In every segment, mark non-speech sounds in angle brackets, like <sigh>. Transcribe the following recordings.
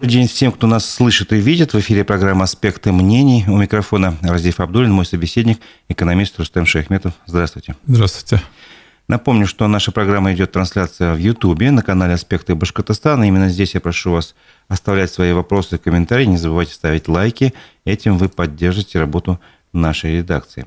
Добрый день всем, кто нас слышит и видит. В эфире программа «Аспекты мнений». У микрофона Разиф Абдулин, мой собеседник, экономист Рустем Шейхметов. Здравствуйте. Здравствуйте. Напомню, что наша программа идет трансляция в Ютубе на канале «Аспекты Башкортостана». Именно здесь я прошу вас оставлять свои вопросы и комментарии. Не забывайте ставить лайки. Этим вы поддержите работу нашей редакции.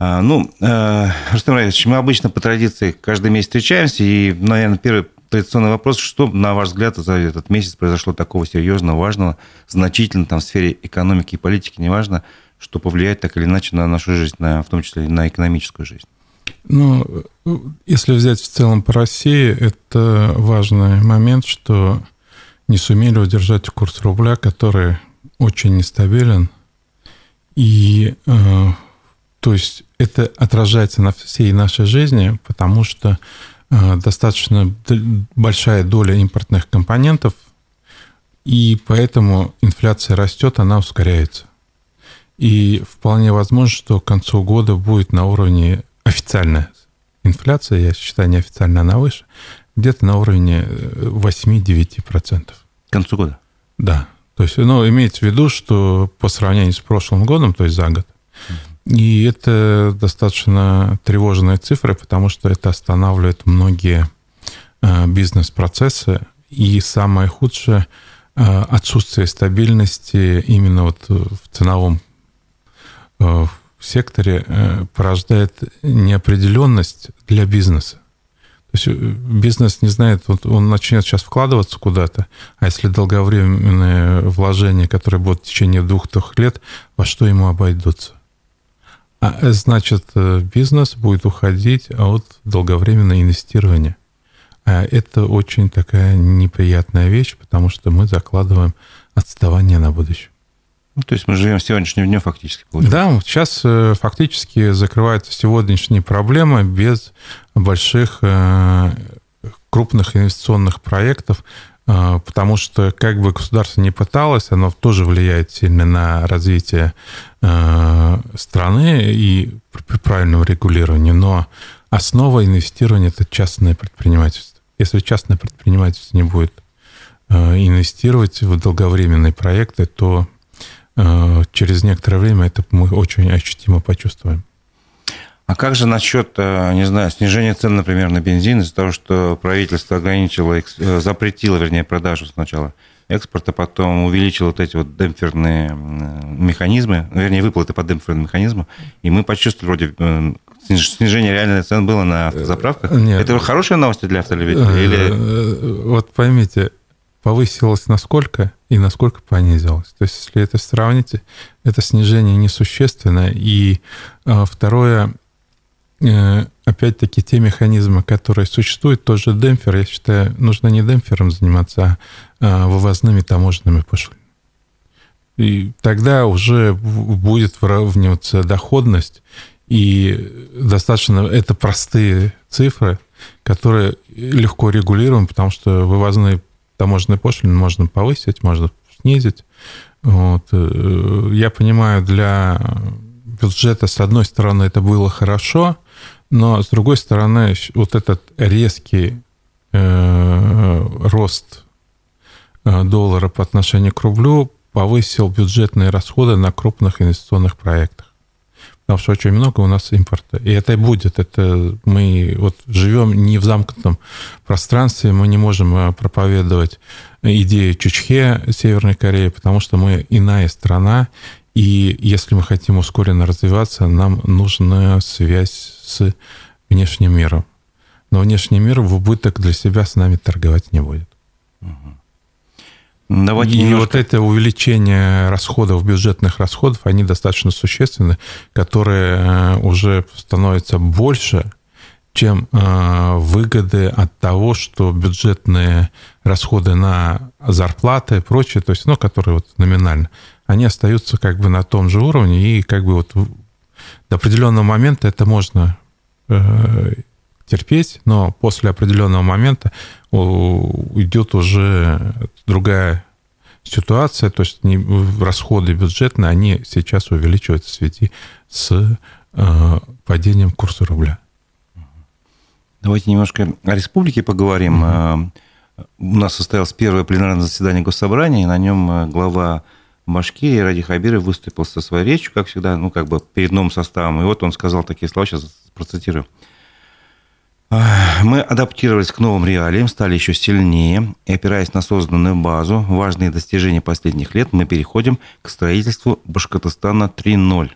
А, ну, э, Рустам Раевич, мы обычно по традиции каждый месяц встречаемся, и, наверное, первый традиционный вопрос, что, на ваш взгляд, за этот месяц произошло такого серьезного, важного, значительного там, в сфере экономики и политики, неважно, что повлияет так или иначе на нашу жизнь, на, в том числе и на экономическую жизнь? Ну, если взять в целом по России, это важный момент, что не сумели удержать курс рубля, который очень нестабилен. И, э, то есть, это отражается на всей нашей жизни, потому что достаточно большая доля импортных компонентов, и поэтому инфляция растет, она ускоряется. И вполне возможно, что к концу года будет на уровне официальная инфляция, я считаю, неофициально она выше, где-то на уровне 8-9%. Э, к концу года? Да. То есть, ну, имеется в виду, что по сравнению с прошлым годом, то есть за год, и это достаточно тревожная цифра, потому что это останавливает многие э, бизнес-процессы. И самое худшее э, отсутствие стабильности именно вот в ценовом э, секторе порождает неопределенность для бизнеса. То есть бизнес не знает, вот он начнет сейчас вкладываться куда-то, а если долговременные вложения, которые будут в течение двух-трех лет, во что ему обойдутся? А значит, э, бизнес будет уходить от долговременного инвестирования. А это очень такая неприятная вещь, потому что мы закладываем отставание на будущее. Ну, то есть мы живем сегодняшним днем фактически. Получается. Да, сейчас э, фактически закрываются сегодняшние проблемы без больших э, крупных инвестиционных проектов, потому что как бы государство не пыталось, оно тоже влияет сильно на развитие Э, страны и при правильном регулировании, но основа инвестирования – это частное предпринимательство. Если частное предпринимательство не будет э, инвестировать в долговременные проекты, то через некоторое время это мы очень ощутимо почувствуем. А как же насчет, не знаю, снижения цен, например, на бензин из-за того, что правительство ограничило, запретило, вернее, продажу сначала экспорта, потом увеличил вот эти вот демпферные механизмы, вернее, выплаты по демпферным механизму, и мы почувствовали вроде э, снижение реальной цен было на заправках. Нет. Это хорошая новость для автолюбителей? Или... Э, вот поймите, повысилось насколько и насколько понизилось. То есть, если это сравните, это снижение несущественное. И э, второе, опять-таки, те механизмы, которые существуют, тоже демпфер, я считаю, нужно не демпфером заниматься, а, а вывозными таможенными пошлинами. И тогда уже будет выравниваться доходность, и достаточно это простые цифры, которые легко регулируем, потому что вывозные таможенные пошлины можно повысить, можно снизить. Вот. Э, я понимаю, для бюджета, с одной стороны, это было хорошо, но с другой стороны, вот этот резкий э, рост э, доллара по отношению к рублю повысил бюджетные расходы на крупных инвестиционных проектах. Потому что очень много у нас импорта. И это и будет. Это мы вот живем не в замкнутом пространстве, мы не можем э, проповедовать идеи Чучхе Северной Кореи, потому что мы иная страна, и если мы хотим ускоренно развиваться, нам нужна связь с внешним миром. Но внешний мир в убыток для себя с нами торговать не будет. Давайте и немножко... вот это увеличение расходов, бюджетных расходов, они достаточно существенны, которые э, уже становятся больше, чем э, выгоды от того, что бюджетные расходы на зарплаты и прочее, то есть, ну, которые вот номинально, они остаются как бы на том же уровне, и как бы вот до определенного момента это можно э, терпеть, но после определенного момента идет уже другая ситуация, то есть расходы бюджетные, они сейчас увеличиваются в связи с э, падением курса рубля. Давайте немножко о республике поговорим. Угу. у нас состоялось первое пленарное заседание Госсобрания, и на нем глава Башкирии Ради Хабиров выступил со своей речью, как всегда, ну, как бы перед новым составом. И вот он сказал такие слова, сейчас процитирую. Мы адаптировались к новым реалиям, стали еще сильнее, и опираясь на созданную базу, важные достижения последних лет, мы переходим к строительству Башкортостана 3.0.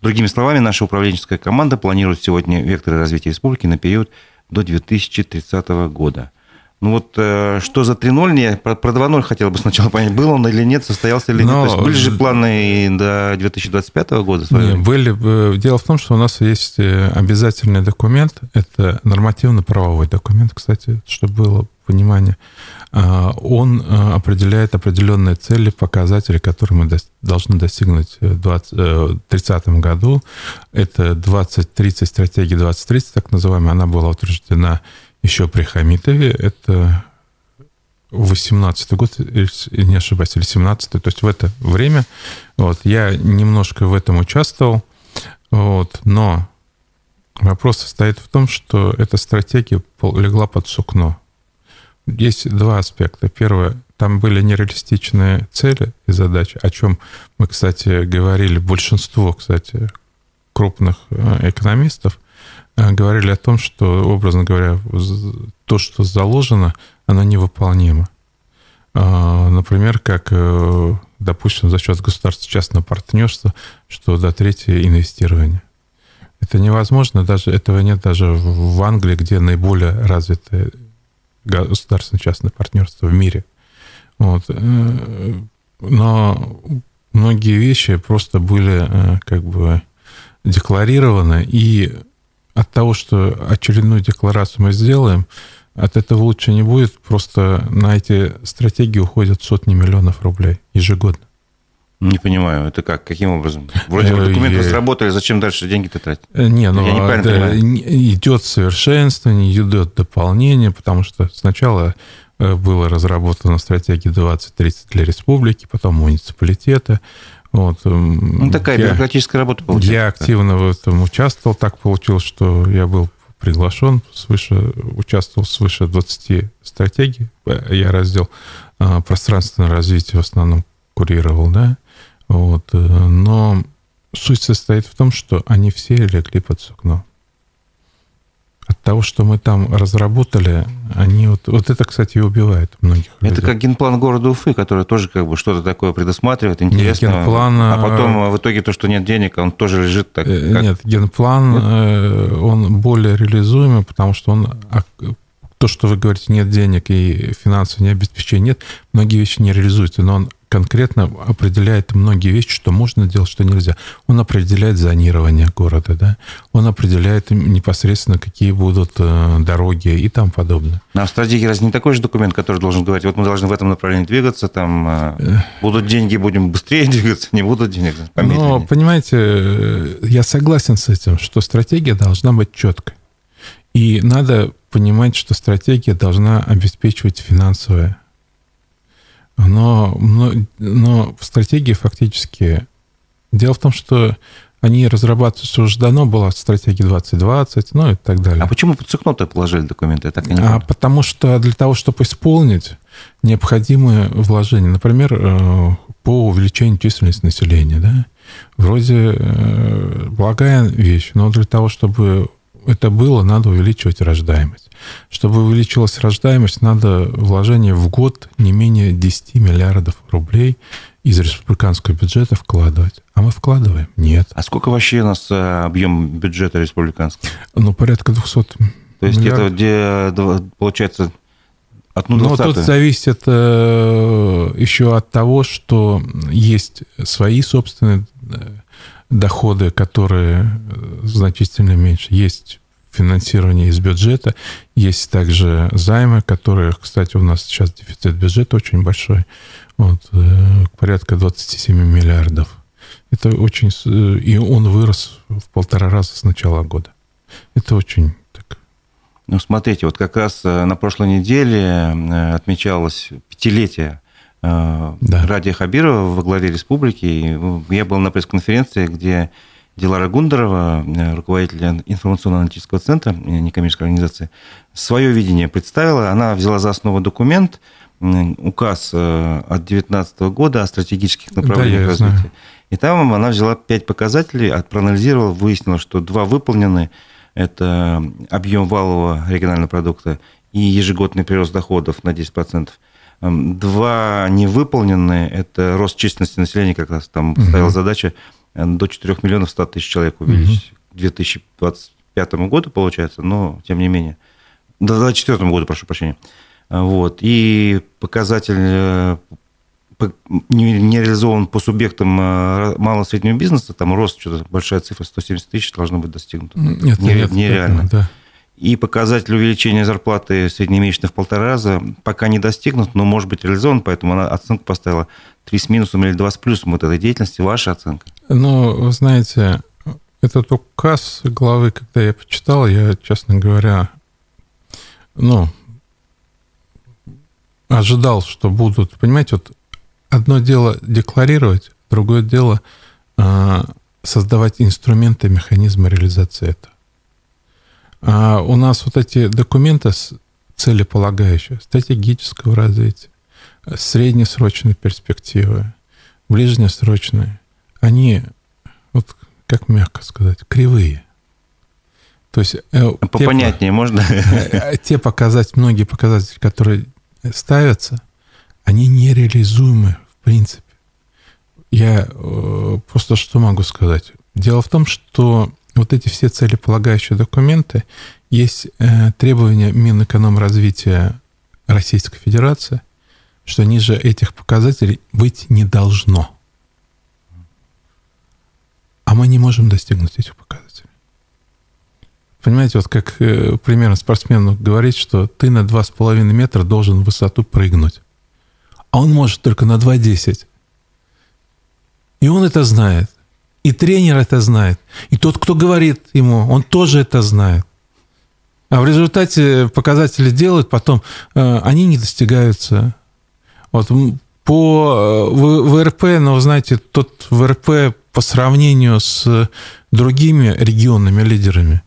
Другими словами, наша управленческая команда планирует сегодня векторы развития республики на период до 2030 года. Ну вот э, что за 3.0, я про, про 2.0 хотел бы сначала понять, был он или нет, состоялся или Но... нет. То есть были же планы до 2025 года? Нет, были. Э, дело в том, что у нас есть э, обязательный документ, это нормативно-правовой документ, кстати, чтобы было понимание. А, он определяет определенные цели, показатели, которые мы должны достигнуть в 2030 году. Это 2030, стратегия 2030, так называемая, она была утверждена еще при Хамитове. Это 18 год, не ошибаюсь, или 17 то есть в это время. Вот, я немножко в этом участвовал, вот, но вопрос состоит в том, что эта стратегия легла под сукно. Есть два аспекта. Первое, там были нереалистичные цели и задачи, о чем мы, кстати, говорили, большинство, кстати, крупных э, экономистов, говорили о том, что, образно говоря, то, что заложено, оно невыполнимо. А, например, как, э, допустим, за счет государства частного партнерства, что до третье инвестирование. Это невозможно, даже этого нет даже в Англии, где наиболее развитое государственное частное партнерство в мире. Вот. Э, но многие вещи просто были как бы декларированы, и от того, что очередную декларацию мы сделаем, от этого лучше не будет. Просто на эти стратегии уходят сотни миллионов рублей ежегодно. Не понимаю, это как, каким образом? Вроде бы документы разработали, зачем дальше деньги-то тратить? Э, не, ну, Я не да, идет совершенствование, идет дополнение, потому что сначала э, была разработана стратегия 2030 для республики, потом муниципалитета, вот. Эм, ну, такая я, бюрократическая работа получается. Я активно в этом участвовал. Так получилось, что я был приглашен, свыше, участвовал свыше 20 стратегий. Я раздел а, пространственное развитие в основном курировал, да. Вот. Э, но суть состоит в том, что они все легли под сукно того, что мы там разработали, они вот, вот это, кстати, и убивает многих. Это людей. как генплан города Уфы, который тоже как бы что-то такое предусматривает, интересно. генплан, а потом в итоге то, что нет денег, он тоже лежит так. Э, как... Нет, генплан, нет? Э, он более реализуемый, потому что он то, что вы говорите, нет денег и финансового необеспечения нет, многие вещи не реализуются, но он конкретно определяет многие вещи, что можно делать, что нельзя. Он определяет зонирование города, да? он определяет непосредственно, какие будут э, дороги и тому подобное. А в стратегии разве не такой же документ, который должен говорить, вот мы должны в этом направлении двигаться, там э, будут деньги, будем быстрее <laughs> двигаться, не будут денег, помедленнее. Но, понимаете, э, я согласен с этим, что стратегия должна быть четкой. И надо понимать, что стратегия должна обеспечивать финансовое но, но, но в стратегии фактически... Дело в том, что они разрабатываются уже давно, была стратегия 2020, ну и так далее. А почему под сукно-то положили документы? Я так и не а потому что для того, чтобы исполнить, необходимые вложения. Например, э, по увеличению численности населения. Да? Вроде э, благая вещь, но для того, чтобы это было, надо увеличивать рождаемость. Чтобы увеличилась рождаемость, надо вложение в год не менее 10 миллиардов рублей из республиканского бюджета вкладывать. А мы вкладываем? Нет. А сколько вообще у нас э, объем бюджета республиканского? Ну, порядка 200 То есть миллиардов. это где, получается, от Ну, тут зависит э, еще от того, что есть свои собственные э, доходы, которые значительно меньше. Есть финансирование из бюджета. Есть также займы, которые, кстати, у нас сейчас дефицит бюджета очень большой, вот, э, порядка 27 миллиардов. Это очень... Э, и он вырос в полтора раза с начала года. Это очень. Ну, смотрите, вот как раз э, на прошлой неделе отмечалось пятилетие да. Радия Хабирова во главе республики. Я был на пресс-конференции, где Дилара Гундарова, руководитель информационно-аналитического центра некоммерческой организации, свое видение представила. Она взяла за основу документ, указ от 2019 года о стратегических направлениях да, развития. Знаю. И там она взяла пять показателей, проанализировала, выяснила, что два выполнены. Это объем валового регионального продукта и ежегодный прирост доходов на 10%. Эм, два невыполненные – это рост численности населения, как раз там угу. стояла задача э, до 4 миллионов 100 тысяч человек увеличить угу. к 2025 году, получается, но тем не менее. До 2024 году, прошу прощения. Э, вот. И показатель э, не реализован по субъектам малого и среднего бизнеса, там рост, что-то большая цифра, 170 тысяч должно быть достигнуто. Нет, нет, нереально. Нет, да и показатель увеличения зарплаты среднемесячно в полтора раза пока не достигнут, но может быть реализован, поэтому она оценку поставила 3 с минусом или 2 с плюсом вот этой деятельности. Ваша оценка? Ну, вы знаете, этот указ главы, когда я почитал, я, честно говоря, ну, ожидал, что будут, понимаете, вот одно дело декларировать, другое дело а, создавать инструменты, механизмы реализации этого. А у нас вот эти документы целеполагающие, стратегического развития, среднесрочной перспективы, ближнесрочные, они, вот как мягко сказать, кривые. То есть э, попонятнее те, можно? <laughs> Э, те показатели, многие показатели, которые ставятся, они нереализуемы в принципе. Я э, просто что могу сказать? Дело в том, что вот эти все целеполагающие документы, есть э, требования Минэкономразвития Российской Федерации, что ниже этих показателей быть не должно. А мы не можем достигнуть этих показателей. Понимаете, вот как э, примерно спортсмену говорить, что ты на 2,5 метра должен в высоту прыгнуть. А он может только на 2,10. И он это знает. И тренер это знает. И тот, кто говорит ему, он тоже это знает. А в результате показатели делают, потом э, они не достигаются. Вот по э, ВРП, но, вы знаете, тот ВРП по сравнению с другими регионными лидерами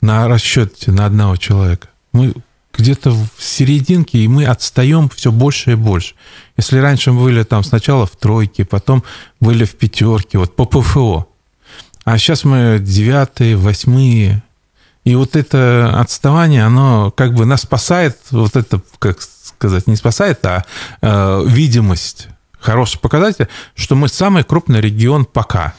на расчете на одного человека, мы где-то в серединке, и мы отстаем все больше и больше. Если раньше мы были там сначала в тройке, потом были в пятерке, вот по ПФО, а сейчас мы девятые, восьмые, и вот это отставание, оно как бы нас спасает, вот это, как сказать, не спасает, а э, видимость, хороший показатель, что мы самый крупный регион пока,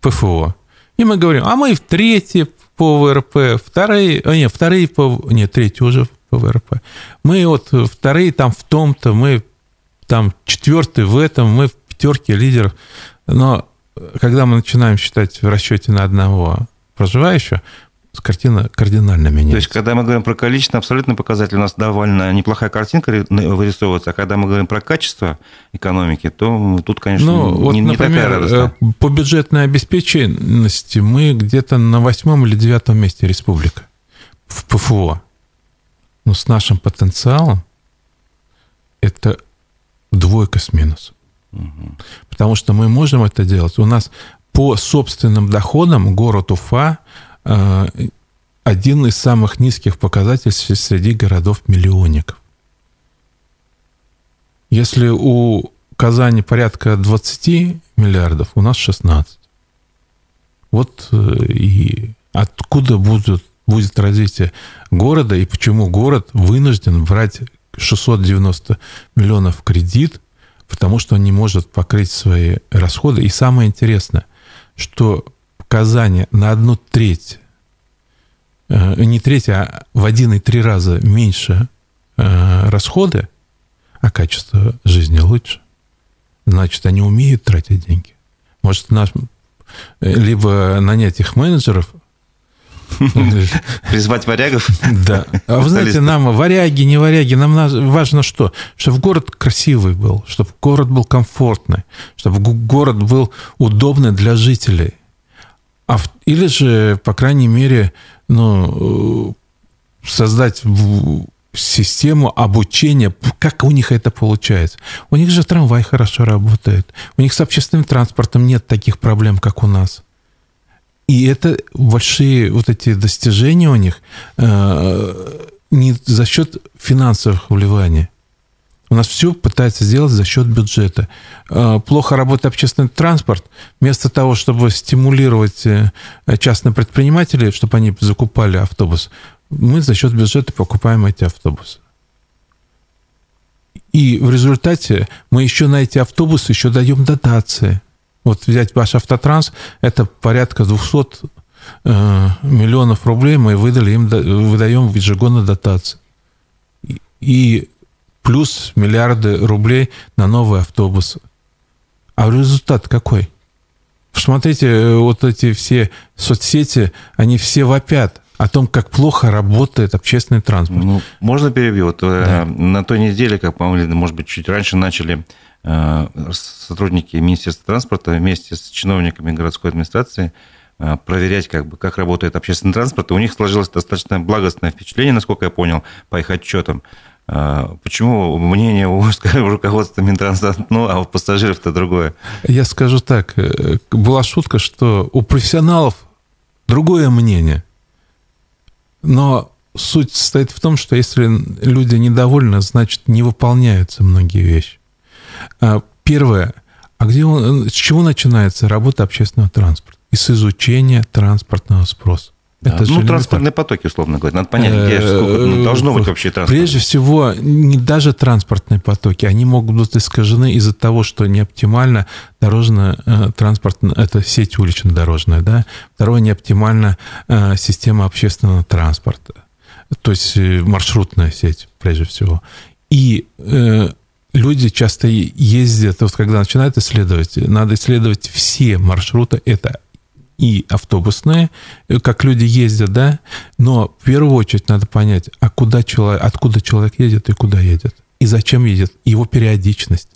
ПФО. И мы говорим, а мы в третьей по ВРП, вторые, а нет, вторые по, нет, третий уже ВРП. Мы вот вторые там в том-то, мы там четвертый в этом, мы в пятерке лидеров. Но когда мы начинаем считать в расчете на одного проживающего, картина кардинально меняется. То есть, когда мы говорим про количество, абсолютно показатель, у нас довольно неплохая картинка вырисовывается, а когда мы говорим про качество экономики, то тут, конечно, ну, вот, не, например, такая радостная. Э, по бюджетной обеспеченности мы где-то на восьмом или девятом месте республика в ПФО но с нашим потенциалом это двойка с минусом. Угу. Потому что мы можем это делать. У нас по собственным доходам город Уфа э, один из самых низких показателей среди городов-миллионников. Если у Казани порядка 20 миллиардов, у нас 16. Вот э, и откуда будут будет развитие города и почему город вынужден брать 690 миллионов кредит, потому что он не может покрыть свои расходы. И самое интересное, что Казани на одну треть, э, не треть, а в один и три раза меньше э, расходы, а качество жизни лучше. Значит, они умеют тратить деньги. Может, наш, э, либо нанять их менеджеров, Призвать варягов? Да. А вы знаете, нам варяги, не варяги, нам важно что? Чтобы город красивый был, чтобы город был комфортный, чтобы город был удобный для жителей. А или же, по крайней мере, ну, создать систему обучения, как у них это получается. У них же трамвай хорошо работает. У них с общественным транспортом нет таких проблем, как у нас. И это большие вот эти достижения у них э, не за счет финансовых вливаний. У нас все пытается сделать за счет бюджета. Э, плохо работает общественный транспорт. Вместо того, чтобы стимулировать э, частных предпринимателей, чтобы они закупали автобус, мы за счет бюджета покупаем эти автобусы. И в результате мы еще на эти автобусы еще даем дотации. Вот взять ваш автотранс, это порядка 200 э, миллионов рублей мы выдали им, выдаем ежегодно дотации. И плюс миллиарды рублей на новые автобусы. А результат какой? Посмотрите, э, вот эти все соцсети, они все вопят о том, как плохо работает общественный транспорт. Ну, можно перебью? Вот, э, да. На той неделе, как, по-моему, может быть, чуть раньше начали э, сотрудники Министерства транспорта вместе с чиновниками городской администрации проверять, как, бы, как работает общественный транспорт. И у них сложилось достаточно благостное впечатление, насколько я понял, по их отчетам. Почему мнение у <laughs> руководства Минтранса одно, а у пассажиров-то другое? Я скажу так. Была шутка, что у профессионалов другое мнение – но суть состоит в том, что если люди недовольны, значит, не выполняются многие вещи. А, первое. А где он, с чего начинается работа общественного транспорта? Из изучения транспортного спроса. Это ну, транспортные потоки, условно говоря. Надо понять, где сколько ну, должно быть вообще транспорт. Прежде всего, не даже транспортные потоки, они могут быть искажены из-за того, что неоптимально дорожная э, транспортная, это сеть улично-дорожная, да. Второе, неоптимальна э, система общественного транспорта, то есть э, маршрутная сеть, прежде всего. И люди часто ездят, вот когда начинают исследовать, надо исследовать все маршруты, это и автобусные, э, как люди ездят, да, но в первую очередь надо понять, а куда человек, откуда человек едет и куда едет, и зачем едет, его периодичность.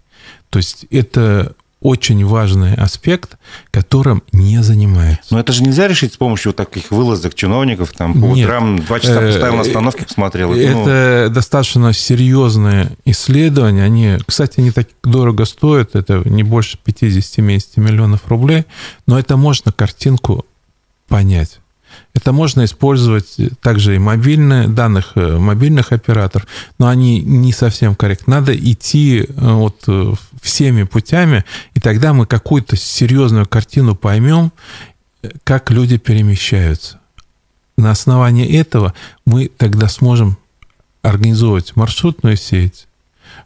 То есть это очень важный аспект, которым не занимается. Но это же нельзя решить с помощью вот таких вылазок чиновников, там по Нет. утрам два часа э, поставил на остановке, посмотрел. Ну. Это ну... достаточно серьезные исследования. Они, кстати, не так дорого стоят, это не больше 50-70 миллионов рублей, но это можно картинку понять. Это можно использовать также и мобильные, данных э, мобильных операторов, но они не совсем корректны. Надо идти э, вот э, всеми путями, и тогда мы какую-то серьезную картину поймем, как люди перемещаются. На основании этого мы тогда сможем организовывать маршрутную сеть,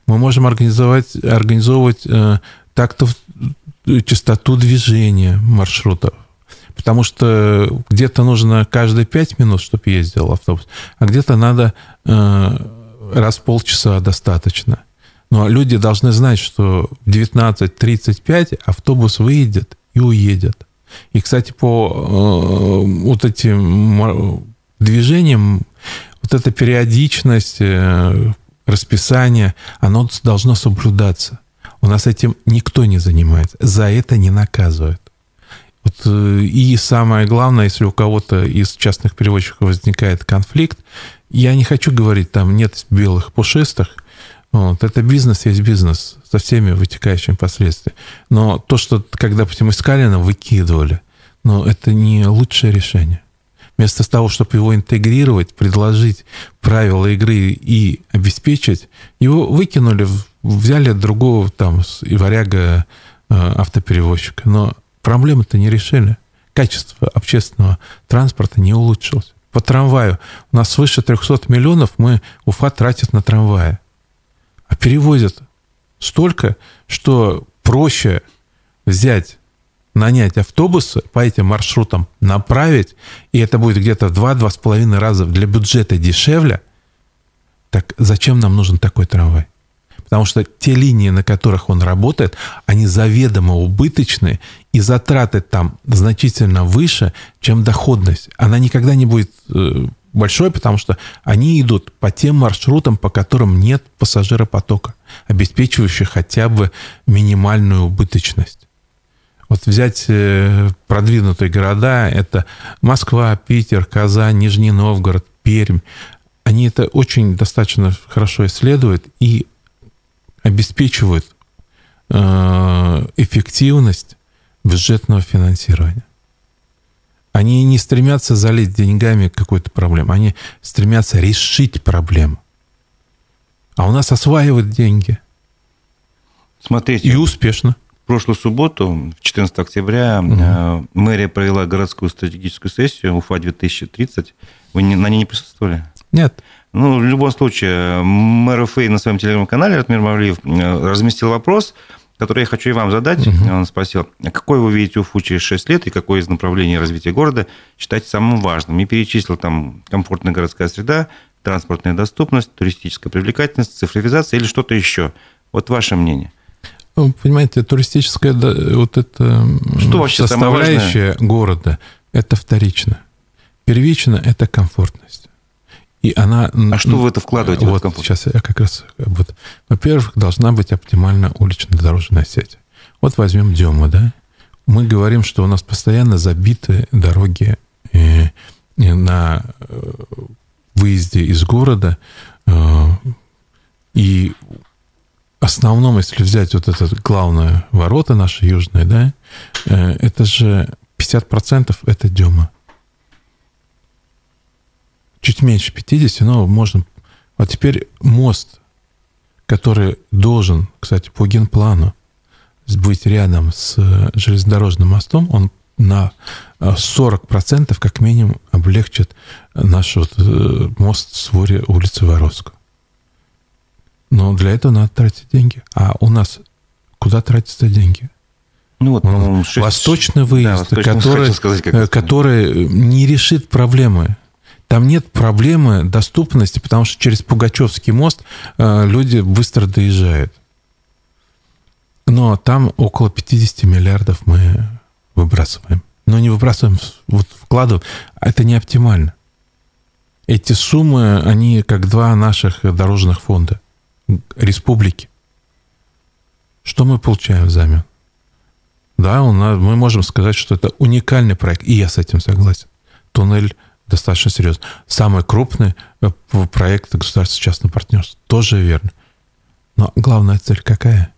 мы можем организовать, организовывать э, так-то частоту движения маршрутов. Потому что где-то нужно каждые пять минут, чтобы ездил автобус, а где-то надо э, раз в полчаса достаточно. Но люди должны знать, что в 19.35 автобус выйдет и уедет. И, кстати, по э, вот этим движениям, вот эта периодичность, э, расписание, оно должно соблюдаться. У нас этим никто не занимается. За это не наказывают. Вот, э, и самое главное, если у кого-то из частных переводчиков возникает конфликт, я не хочу говорить, там нет белых пушистых, вот, это бизнес есть бизнес со всеми вытекающими последствиями. Но то, что когда, допустим, Искалина выкидывали, но это не лучшее решение. Вместо того, чтобы его интегрировать, предложить правила игры и обеспечить, его выкинули, взяли другого там и варяга э, автоперевозчика. Но Проблемы-то не решили. Качество общественного транспорта не улучшилось. По трамваю. У нас свыше 300 миллионов мы Уфа тратит на трамваи. А перевозят столько, что проще взять, нанять автобусы по этим маршрутам, направить, и это будет где-то в 2-2,5 раза для бюджета дешевле. Так зачем нам нужен такой трамвай? Потому что те линии, на которых он работает, они заведомо убыточные, и затраты там значительно выше, чем доходность. Она никогда не будет э, большой, потому что они идут по тем маршрутам, по которым нет пассажиропотока, обеспечивающих хотя бы минимальную убыточность. Вот взять э, продвинутые города, это Москва, Питер, Казань, Нижний Новгород, Пермь. Они это очень достаточно хорошо исследуют и обеспечивают э, эффективность бюджетного финансирования. Они не стремятся залить деньгами какую-то проблему, они стремятся решить проблему. А у нас осваивают деньги. Смотрите. И успешно. В прошлую субботу, 14 октября, угу. мэрия провела городскую стратегическую сессию УФА-2030. Вы на ней не присутствовали? Нет. Ну, в любом случае, мэр Уфы на своем телеграм-канале Ратмир Мавлиев э, разместил вопрос, который я хочу и вам задать. Угу. Он спросил, какой вы видите Уфу через 6 лет и какое из направлений развития города считаете самым важным? И перечислил там комфортная городская среда, транспортная доступность, туристическая привлекательность, цифровизация или что-то еще. Вот ваше мнение. Ну, понимаете, туристическая вот эта что составляющая города, это вторично. Первично – это комфортность. И она... А что вы это вкладываете вот, в комфорт? Сейчас я как раз... Вот, во-первых, должна быть оптимальна улично-дорожная сеть. Вот возьмем Дему, да? Мы говорим, что у нас постоянно забиты дороги э, на э, выезде из города. Э, и основном, если взять вот это главное ворота наши южные, да, это же 50% это Дема чуть меньше 50, но можно... А теперь мост, который должен, кстати, по генплану быть рядом с э, железнодорожным мостом, он на 40% э, как минимум облегчит наш вот э, мост с Воре улицы Воровского. Но для этого надо тратить деньги. А у нас куда тратятся деньги? Ну, вот, по 6... Восточный выезд, да, который, сказать, который не решит проблемы там нет проблемы доступности, потому что через Пугачевский мост э, люди быстро доезжают. Но там около 50 миллиардов мы выбрасываем. Но не выбрасываем, вот вкладываем. Это не оптимально. Эти суммы, они как два наших дорожных фонда республики. Что мы получаем взамен? Да, у нас, мы можем сказать, что это уникальный проект, и я с этим согласен. Туннель достаточно серьезно. Самый крупный э, проект государственно-частного партнерства. Тоже верно. Но главная цель какая?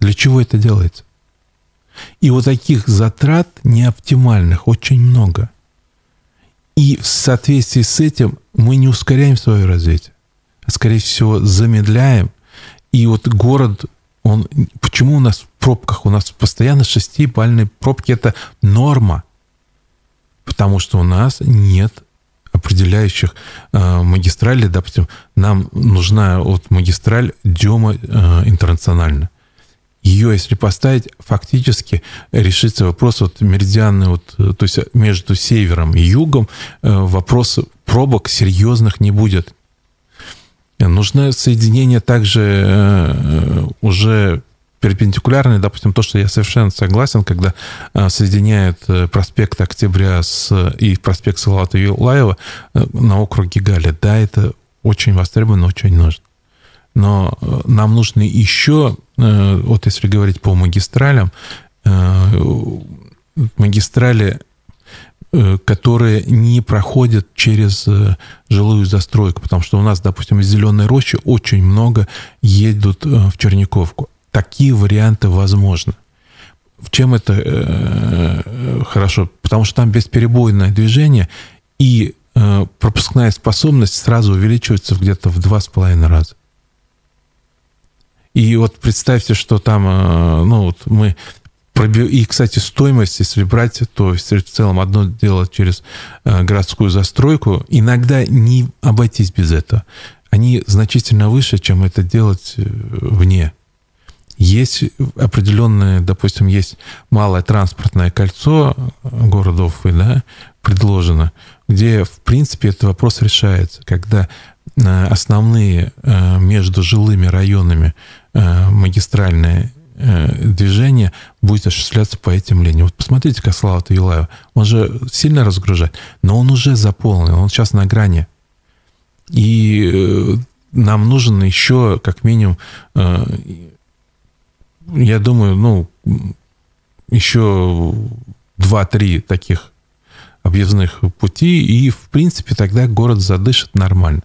Для чего это делается? И вот таких затрат неоптимальных очень много. И в соответствии с этим мы не ускоряем свое развитие, а скорее всего замедляем. И вот город, он, почему у нас в пробках, у нас постоянно шестибальные пробки, это норма – потому что у нас нет определяющих э, магистралей, допустим, нам нужна вот магистраль Дема э, интернациональная. Ее, если поставить, фактически решится вопрос вот меридианный, вот, э, то есть между севером и югом э, вопрос пробок серьезных не будет. Нужно соединение также э, уже перпендикулярные, допустим, то, что я совершенно согласен, когда а, соединяют э, проспект Октября с, и проспект Салавата Юлаева э, на округе Гали, да, это очень востребовано, очень нужно. Но э, нам нужно еще, вот если говорить по магистралям, магистрали которые не проходят через жилую застройку, потому что у нас, допустим, из Зеленой рощи очень много едут в Черниковку такие варианты возможны. В чем это э, хорошо? Потому что там бесперебойное движение, и э, пропускная способность сразу увеличивается где-то в два с половиной раза. И вот представьте, что там, э, ну вот мы и, кстати, стоимость, если брать, то в целом одно дело через э, городскую застройку, иногда не обойтись без этого. Они значительно выше, чем это делать э, вне есть определенное, допустим, есть малое транспортное кольцо города Уфы, да, предложено, где, в принципе, этот вопрос решается, когда э, основные э, между жилыми районами э, магистральные движение будет осуществляться по этим линиям. Вот посмотрите, как Слава Юлаева. Он же сильно разгружает, но он уже заполнен, он сейчас на грани. И нам нужен еще, как минимум, я думаю, ну, еще два-три таких объездных пути, и, в принципе, тогда город задышит нормально.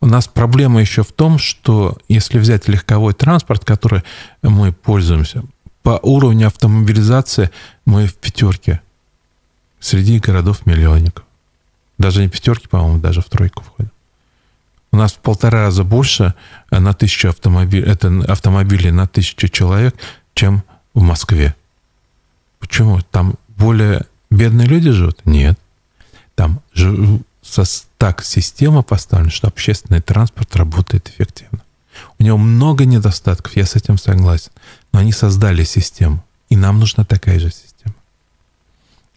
У нас проблема еще в том, что если взять легковой транспорт, который мы пользуемся, по уровню автомобилизации мы в пятерке. среди городов-миллионников. Даже не пятерки, по-моему, даже в тройку входят. У нас в полтора раза больше на тысячу автомобилей, это автомобилей на тысячу человек, чем в Москве. Почему? Там более бедные люди живут? Нет. Там так система поставлена, что общественный транспорт работает эффективно. У него много недостатков, я с этим согласен. Но они создали систему. И нам нужна такая же система.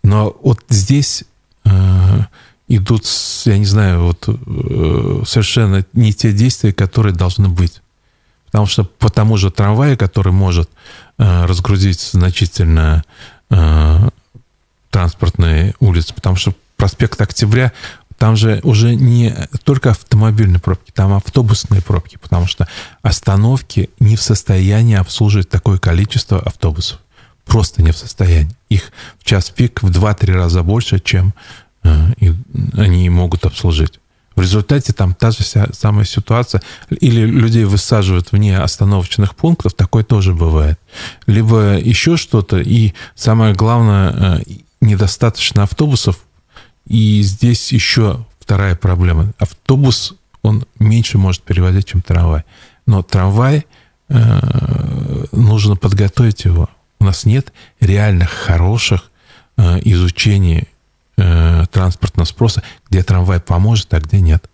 Но вот здесь э, идут, я не знаю, вот э, совершенно не те действия, которые должны быть. Потому что по тому же трамваю, который может э, разгрузить значительно э, транспортные улицы, потому что проспект Октября там же уже не только автомобильные пробки, там автобусные пробки, потому что остановки не в состоянии обслуживать такое количество автобусов. Просто не в состоянии. Их в час пик в 2-3 раза больше, чем э, они могут обслужить. В результате там та же вся, самая ситуация. Или людей высаживают вне остановочных пунктов, такое тоже бывает. Либо еще что-то. И самое главное, э, недостаточно автобусов и здесь еще вторая проблема. Автобус, он меньше может перевозить, чем трамвай. Но трамвай, э, нужно подготовить его. У нас нет реальных хороших э, изучений э, транспортного спроса, где трамвай поможет, а где нет.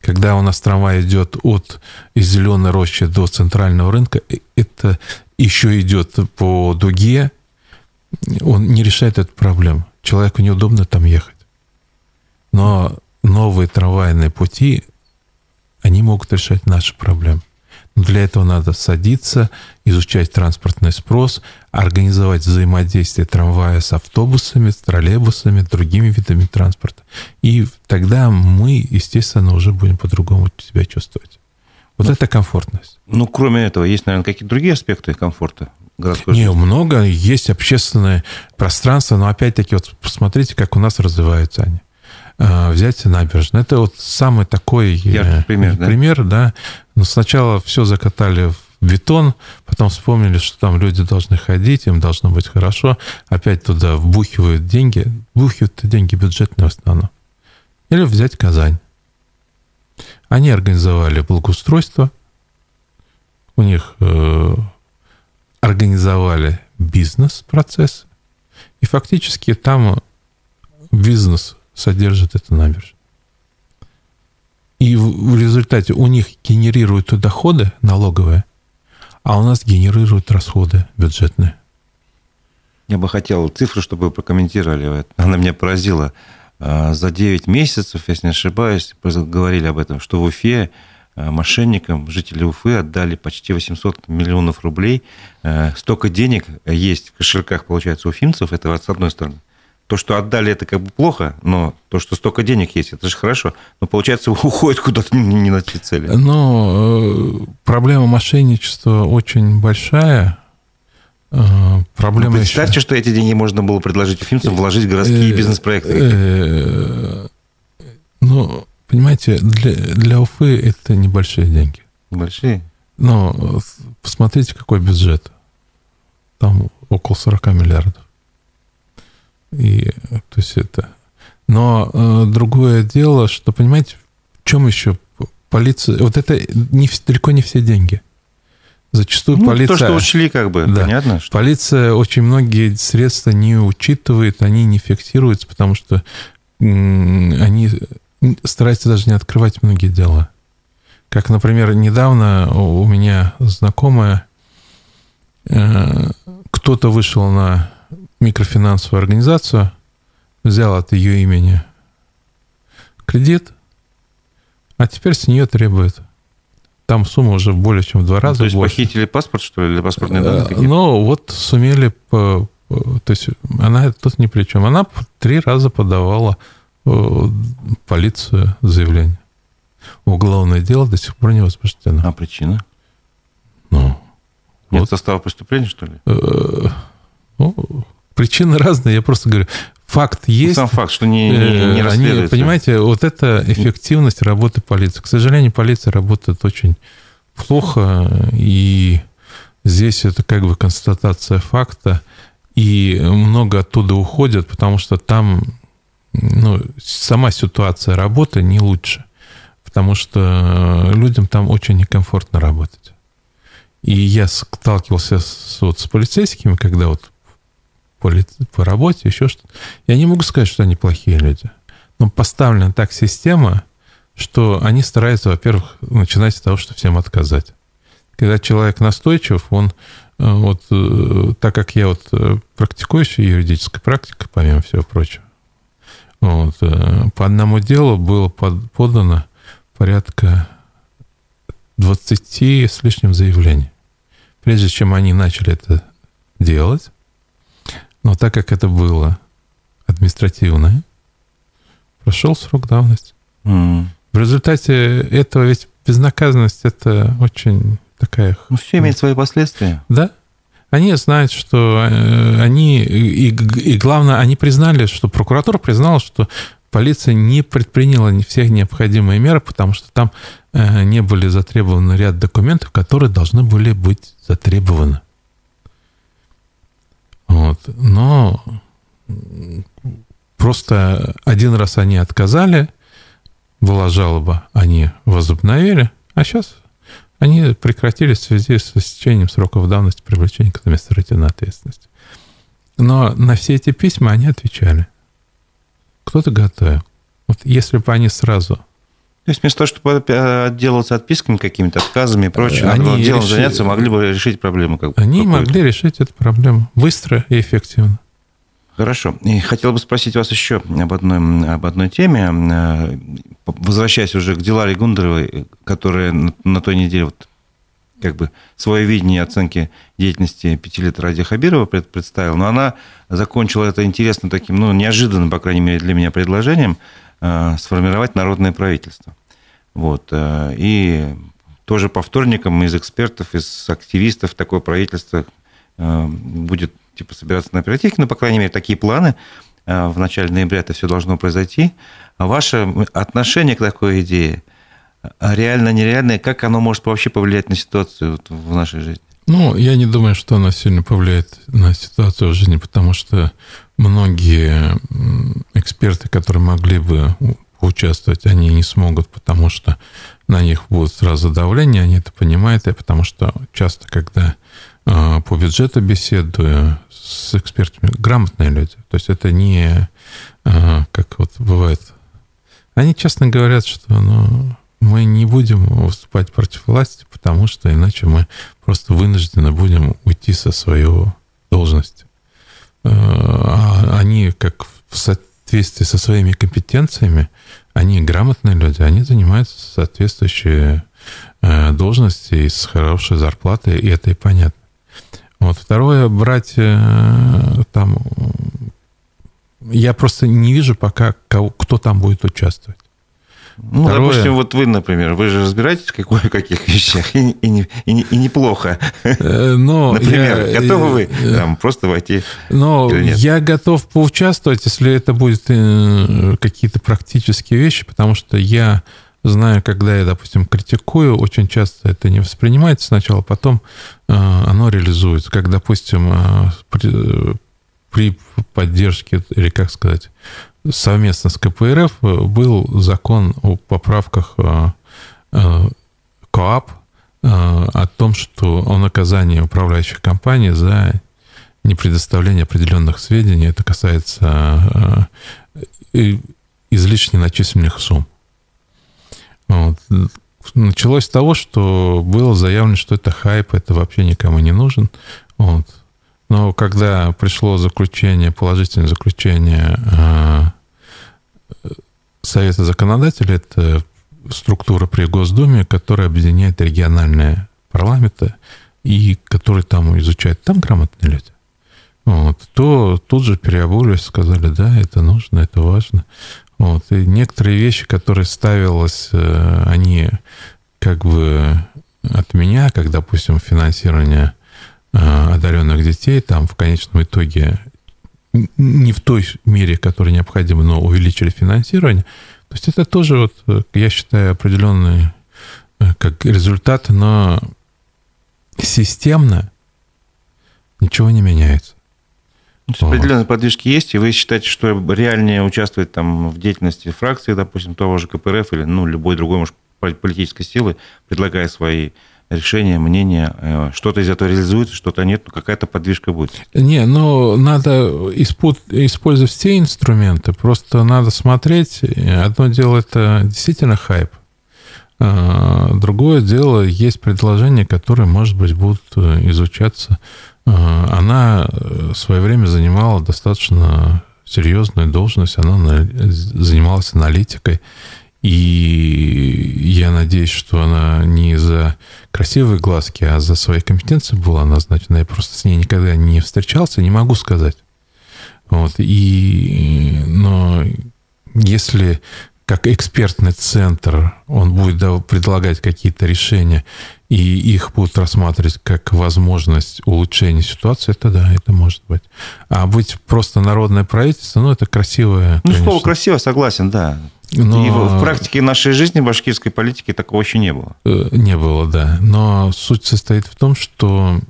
Когда у нас трамвай идет от из зеленой рощи до центрального рынка, э, это еще идет по дуге, он не решает эту проблему человеку неудобно там ехать. Но новые трамвайные пути, они могут решать наши проблемы. Но для этого надо садиться, изучать транспортный спрос, организовать взаимодействие трамвая с автобусами, с троллейбусами, другими видами транспорта. И тогда мы, естественно, уже будем по-другому себя чувствовать. Вот ну, это комфортность. Ну, кроме этого, есть, наверное, какие-то другие аспекты комфорта? городской Не, много. Есть общественное пространство, но опять-таки вот посмотрите, как у нас развиваются они. А, взять набережную. Это вот самый такой э, Яркий пример, пример да? да. Но сначала все закатали в бетон, потом вспомнили, что там люди должны ходить, им должно быть хорошо, опять туда вбухивают деньги, вбухивают деньги бюджетные в основном. Или взять Казань. Они организовали благоустройство, у них э, организовали бизнес-процесс, и фактически там бизнес содержит эту набережную. И в результате у них генерируют доходы налоговые, а у нас генерируют расходы бюджетные. Я бы хотел цифру, чтобы вы прокомментировали. Она меня поразила. А, за 9 месяцев, если не ошибаюсь, говорили об этом, что в Уфе Э, мошенникам жители Уфы отдали почти 800 миллионов рублей. Э, столько денег есть в кошельках, получается, уфимцев, это с одной стороны. То, что отдали, это как бы плохо, но то, что столько денег есть, это же хорошо. Но, получается, <laughs> уходит куда-то не на те цели. Но э, проблема мошенничества очень большая. Проблема ну, представьте, еще... что эти деньги можно было предложить уфимцам, вложить в городские бизнес-проекты. Ну, Понимаете, для, для Уфы это небольшие деньги. Большие? Но посмотрите, какой бюджет. Там около 40 миллиардов. И, то есть это... Но э, другое дело, что, понимаете, в чем еще полиция... Вот это не, далеко не все деньги. Зачастую ну, полиция... То, что ушли, как бы, да, понятно. Что... Полиция очень многие средства не учитывает, они не фиксируются, потому что они старается даже не открывать многие дела. Как, например, недавно у меня знакомая, э, кто-то вышел на микрофинансовую организацию, взял от ее имени кредит, а теперь с нее требует. Там сумма уже более чем в два раза То есть больше. похитили паспорт, что ли, или паспортные данные э, какие-то? Ну, вот сумели... То есть она тут ни при чем. Она три раза подавала Э, полицию заявление. Уголовное дело до сих пор не возбуждено. А причина? Ну, Нет вот. состава преступления, что ли? Э, ну, причины разные. Я просто говорю, факт ну, есть. сам факт, что не, не, не э, Они, понимаете, вот это эффективность работы полиции. К сожалению, полиция работает очень плохо, и здесь это как бы констатация факта. И много оттуда уходят, потому что там ну, сама ситуация работы не лучше. Потому что людям там очень некомфортно работать. И я сталкивался с, вот, с полицейскими, когда вот по, по работе, еще что-то. Я не могу сказать, что они плохие люди. Но поставлена так система, что они стараются, во-первых, начинать с того, что всем отказать. Когда человек настойчив, он э, вот э, так как я вот э, практикующая юридическая практика, помимо всего прочего, вот, по одному делу было подано порядка 20 с лишним заявлений. Прежде чем они начали это делать, но так как это было административное, прошел срок давности. Mm. В результате этого ведь безнаказанность это очень такая... Ну, все имеет свои последствия. Да. Они знают, что э, они... И, и главное, они признали, что прокуратура признала, что полиция не предприняла всех необходимые меры, потому что там э, не были затребованы ряд документов, которые должны были быть затребованы. Вот. Но просто один раз они отказали, была жалоба, они возобновили, а сейчас они прекратили в связи с истечением сроков давности привлечения к административной ответственности. Но на все эти письма они отвечали. Кто-то готовил. Вот если бы они сразу то есть вместо того, чтобы отделаться отписками какими-то, отказами и прочим, они делом решили... заняться, могли бы решить проблему. Как они могли решить эту проблему быстро и эффективно. Хорошо. И хотел бы спросить вас еще об одной, об одной теме. Э, возвращаясь уже к Диларе Гундаровой, которая на, на той неделе вот как бы свое видение оценки деятельности пяти лет Ради Хабирова представила, но она закончила это интересным таким, ну, неожиданным, по крайней мере, для меня предложением э, сформировать народное правительство. Вот. Э, и тоже по вторникам из экспертов, из активистов такое правительство будет типа собираться на оперативке, ну, по крайней мере, такие планы. Э, в начале ноября это все должно произойти. А ваше отношение к такой идее, реально, нереальное, как оно может вообще повлиять на ситуацию в нашей жизни? Ну, я не думаю, что оно сильно повлияет на ситуацию в жизни, потому что многие эксперты, которые могли бы участвовать, они не смогут, потому что на них будет сразу давление, они это понимают, и потому что часто, когда э, по бюджету беседую с экспертами, грамотные люди. То есть это не а, как вот бывает. Они честно говорят, что ну, мы не будем выступать против власти, потому что иначе мы просто вынуждены будем уйти со своей должности. А, а они, как в соответствии со своими компетенциями, они грамотные люди, они занимаются соответствующие э, должности с хорошей зарплатой, и это и понятно. Вот. Второе, брать э, там... Я просто не вижу пока, кто там будет участвовать. Ну, Второе... допустим, вот вы, например, вы же разбираетесь в кое-каких вещах, и, и, и, и неплохо. Э, но например, я, готовы вы э, там, просто войти Но я готов поучаствовать, если это будут какие-то практические вещи, потому что я знаю, когда я, допустим, критикую, очень часто это не воспринимается сначала, потом э, оно реализуется. Как, допустим, э, при, при поддержке, или как сказать, совместно с КПРФ был закон о поправках э, КОАП о том, что о наказании управляющих компаний за непредоставление определенных сведений. Это касается излишне начисленных сумм. Вот. Началось с того, что было заявлено, что это хайп, это вообще никому не нужен. Вот. Но когда пришло заключение, положительное заключение э, Совета законодателей, это структура при Госдуме, которая объединяет региональные парламенты и которые там изучают, там грамотные люди. Вот, то тут же переобулись, сказали, да, это нужно, это важно. Вот. И некоторые вещи, которые ставилось, э, они как бы от меня, как, допустим, финансирование одаренных детей, там в конечном итоге не в той мере, которая необходима, но увеличили финансирование. То есть это тоже, вот, э, я считаю, определенный как результат, но системно ничего не меняется. Вот. Определенные подвижки есть, и вы считаете, что реальнее участвовать там в деятельности фракции, допустим, того же КПРФ или ну, любой другой, может, политической силы, предлагая свои решения, мнения, э, что-то из этого реализуется, что-то нет, но какая-то подвижка будет. Не, ну, надо использовать все инструменты, просто надо смотреть. Одно дело, это действительно хайп, а, Другое дело, есть предложения, которые, может быть, будут э, изучаться. А, она в свое время занимала достаточно серьезную должность, она занималась аналитикой. И я надеюсь, что она не за красивые глазки, а за свои компетенции была назначена. Я просто с ней никогда не встречался, не могу сказать. Вот. И, но если как экспертный центр он будет предлагать какие-то решения, и их будут рассматривать как возможность улучшения ситуации, это да, это может быть. А быть просто народное правительство, ну, это красивое. Ну, конечно. слово красиво, согласен, да. Но... И в практике нашей жизни, башкирской политики, такого еще не было. Э, не было, да. Но суть состоит в том, что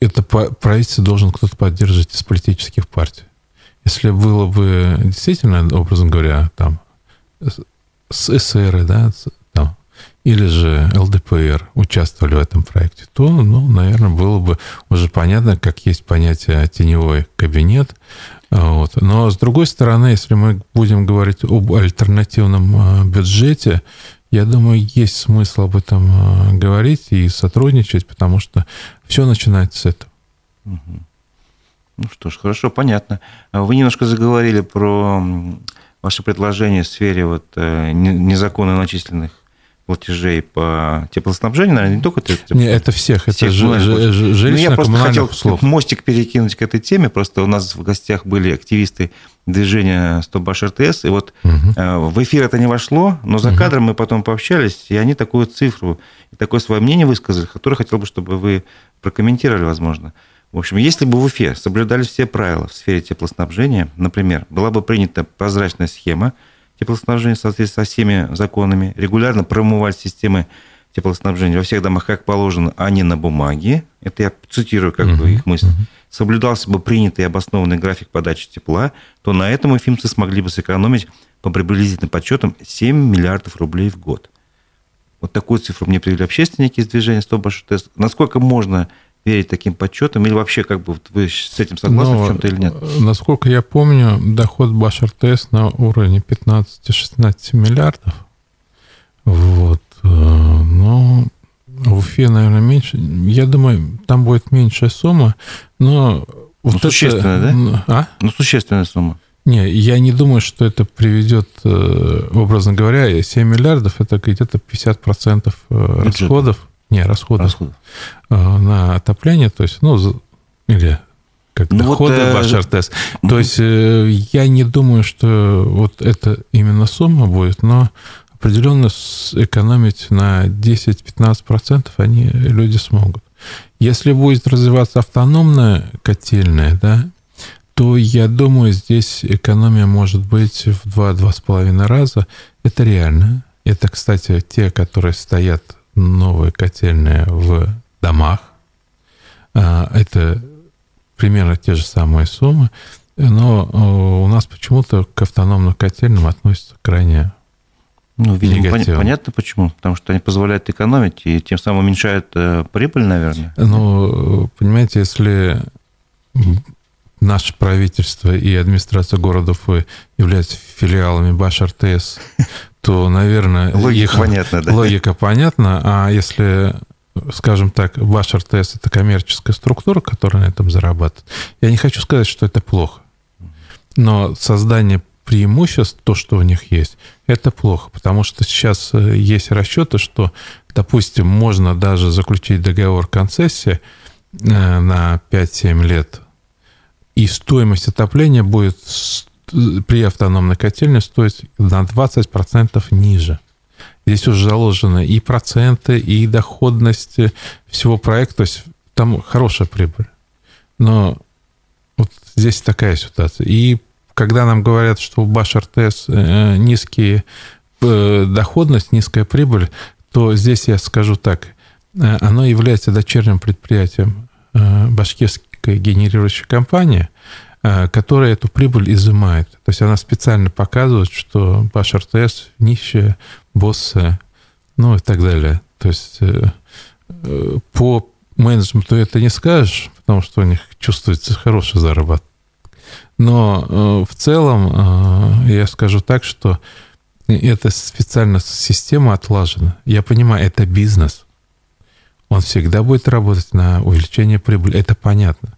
это правительство должен кто-то поддерживать из политических партий. Если было бы действительно, образом говоря, там, с ССР, да, там, или же ЛДПР участвовали в этом проекте, то, ну, наверное, было бы уже понятно, как есть понятие теневой кабинет, вот. Но с другой стороны, если мы будем говорить об альтернативном а, бюджете, я думаю, есть смысл об этом а, говорить и сотрудничать, потому что все начинается с этого. Ну что ж, хорошо, понятно. А вы немножко заговорили про ваше предложение в сфере вот э, незаконно начисленных платежей по теплоснабжению, наверное, не только это. Не, это всех, это жилищно ну, Я просто хотел услуг. мостик перекинуть к этой теме, просто у нас в гостях были активисты движения «Стопбаш РТС», и вот угу. в эфир это не вошло, но за угу. кадром мы потом пообщались, и они такую цифру и такое свое мнение высказали, которое хотел бы, чтобы вы прокомментировали, возможно. В общем, если бы в Уфе соблюдались все правила в сфере теплоснабжения, например, была бы принята прозрачная схема, теплоснабжения в соответствии со всеми законами, регулярно промывать системы теплоснабжения во всех домах, как положено, а не на бумаге. Это я цитирую как бы их мысль. Соблюдался бы принятый и обоснованный график подачи тепла, то на этом уфимцы смогли бы сэкономить по приблизительным подсчетам 7 миллиардов рублей в год. Вот такую цифру мне привели общественники из движения «Стоп тест». Насколько можно верить таким подсчетам? Или вообще как бы вы с этим согласны Но, в чем-то или нет? Насколько я помню, доход Башар ТС на уровне 15-16 миллиардов. Вот. Э, но в Уфе, наверное, меньше. Я думаю, там будет меньшая сумма, но... Вот ну, существенная, да? А? Ну, существенная сумма. Не, я не думаю, что это приведет, э, образно говоря, 7 миллиардов, это где-то 50% э, расходов не, расходы. Расходы. А, на отопление, то есть, ну, или как ну, доходы вот, э, Башар-тест. То есть э, я не думаю, что вот это именно сумма будет, но определенно экономить на 10-15% они люди смогут. Если будет развиваться автономная котельная, да, то я думаю, здесь экономия может быть в 2-2,5 раза. Это реально. Это, кстати, те, которые стоят новые котельные в домах. А, это примерно те же самые суммы, но у нас почему-то к автономным котельным относятся крайне ну, видимо, негативно. понятно почему. Потому что они позволяют экономить и тем самым уменьшают э, прибыль, наверное. Ну, понимаете, если наше правительство и администрация города Уфы являются филиалами Баш РТС, то, наверное, логика их, <laughs> понятна, да? Логика понятна, а если скажем так, ваш РТС – это коммерческая структура, которая на этом зарабатывает. Я не хочу сказать, что это плохо. Но создание преимуществ, то, что у них есть, это плохо, потому что сейчас э, есть расчеты, что, допустим, можно даже заключить договор концессии э, на 5-7 лет, и стоимость отопления будет при автономной котельне стоить на 20% ниже. Здесь уже заложены и проценты, и доходность всего проекта. То есть там хорошая прибыль. Но вот здесь такая ситуация. И когда нам говорят, что у Баш РТС э, низкие э, доходность, низкая прибыль, то здесь я скажу так. Э, оно является дочерним предприятием башкирской компания, э, которая эту прибыль изымает. То есть она специально показывает, что ваш РТС нищая, боссы, ну и так далее. То есть э, э, по менеджменту это не скажешь, потому что у них чувствуется хороший заработок. Но в целом я скажу так, что эта специально система отлажена. Я понимаю, это бизнес он всегда будет работать на увеличение прибыли. Это понятно.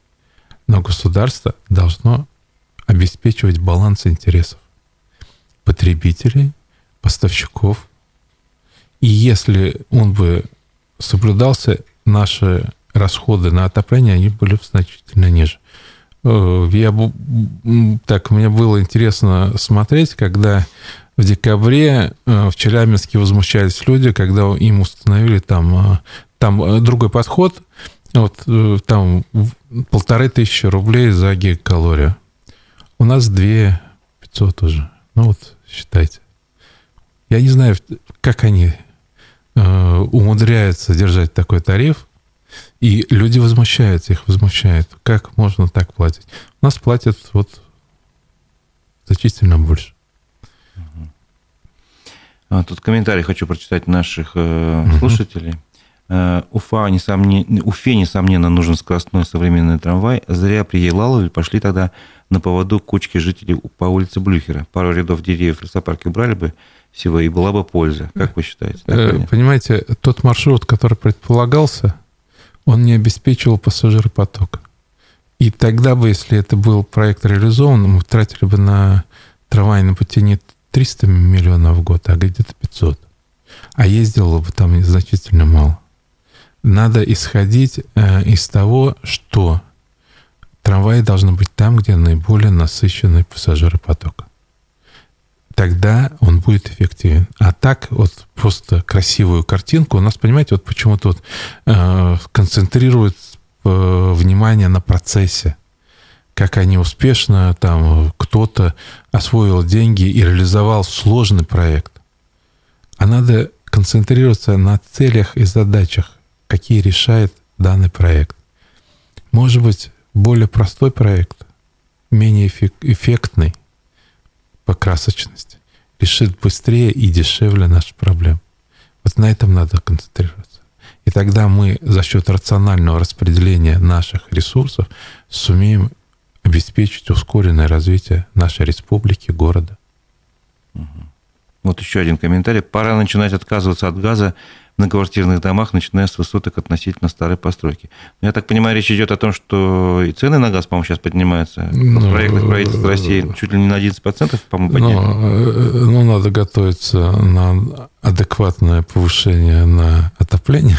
Но государство должно обеспечивать баланс интересов потребителей, поставщиков. И если он бы соблюдался, наши расходы на отопление, они были бы значительно ниже. Э, я, так, мне было интересно смотреть, когда в декабре э, в Челябинске возмущались люди, когда им установили там э, там другой подход. Вот э, там полторы тысячи рублей за гигакалорию. У нас две пятьсот уже. Ну вот, считайте. Я не знаю, как они э, умудряются держать такой тариф, и люди возмущаются, их возмущают. Как можно так платить? У нас платят вот значительно больше. А, тут комментарий хочу прочитать наших э, слушателей. Э, Уфа, несомненно, Уфе, несомненно, нужен скоростной современный трамвай. Зря при Елалове пошли тогда на поводу кучки жителей по улице Блюхера. Пару рядов деревьев в лесопарке убрали бы всего, и была бы польза. Как вы считаете? Так, Понимаете, тот маршрут, который предполагался, он не обеспечивал пассажиропоток. И тогда бы, если это был проект реализован, мы тратили бы на трамвай на пути не 300 миллионов в год, а где-то 500. А ездило бы там значительно мало надо исходить э, из того, что трамваи должны быть там, где наиболее насыщенный пассажиропоток. Тогда он будет эффективен. А так вот просто красивую картинку у нас, понимаете, вот почему-то вот, э, концентрируют э, внимание на процессе как они успешно, там кто-то освоил деньги и реализовал сложный проект. А надо концентрироваться на целях и задачах какие решает данный проект. Может быть, более простой проект, менее эффектный по красочности, решит быстрее и дешевле наши проблемы. Вот на этом надо концентрироваться. И тогда мы за счет рационального распределения наших ресурсов сумеем обеспечить ускоренное развитие нашей республики, города. Вот еще один комментарий. Пора начинать отказываться от газа на квартирных домах, начиная с высоток относительно старой постройки. Я так понимаю, речь идет о том, что и цены на газ, по-моему, сейчас поднимаются. Ну, в проектах правительства России чуть ли не на 11%, по-моему, подняли. Ну, ну, надо готовиться на адекватное повышение на отопление.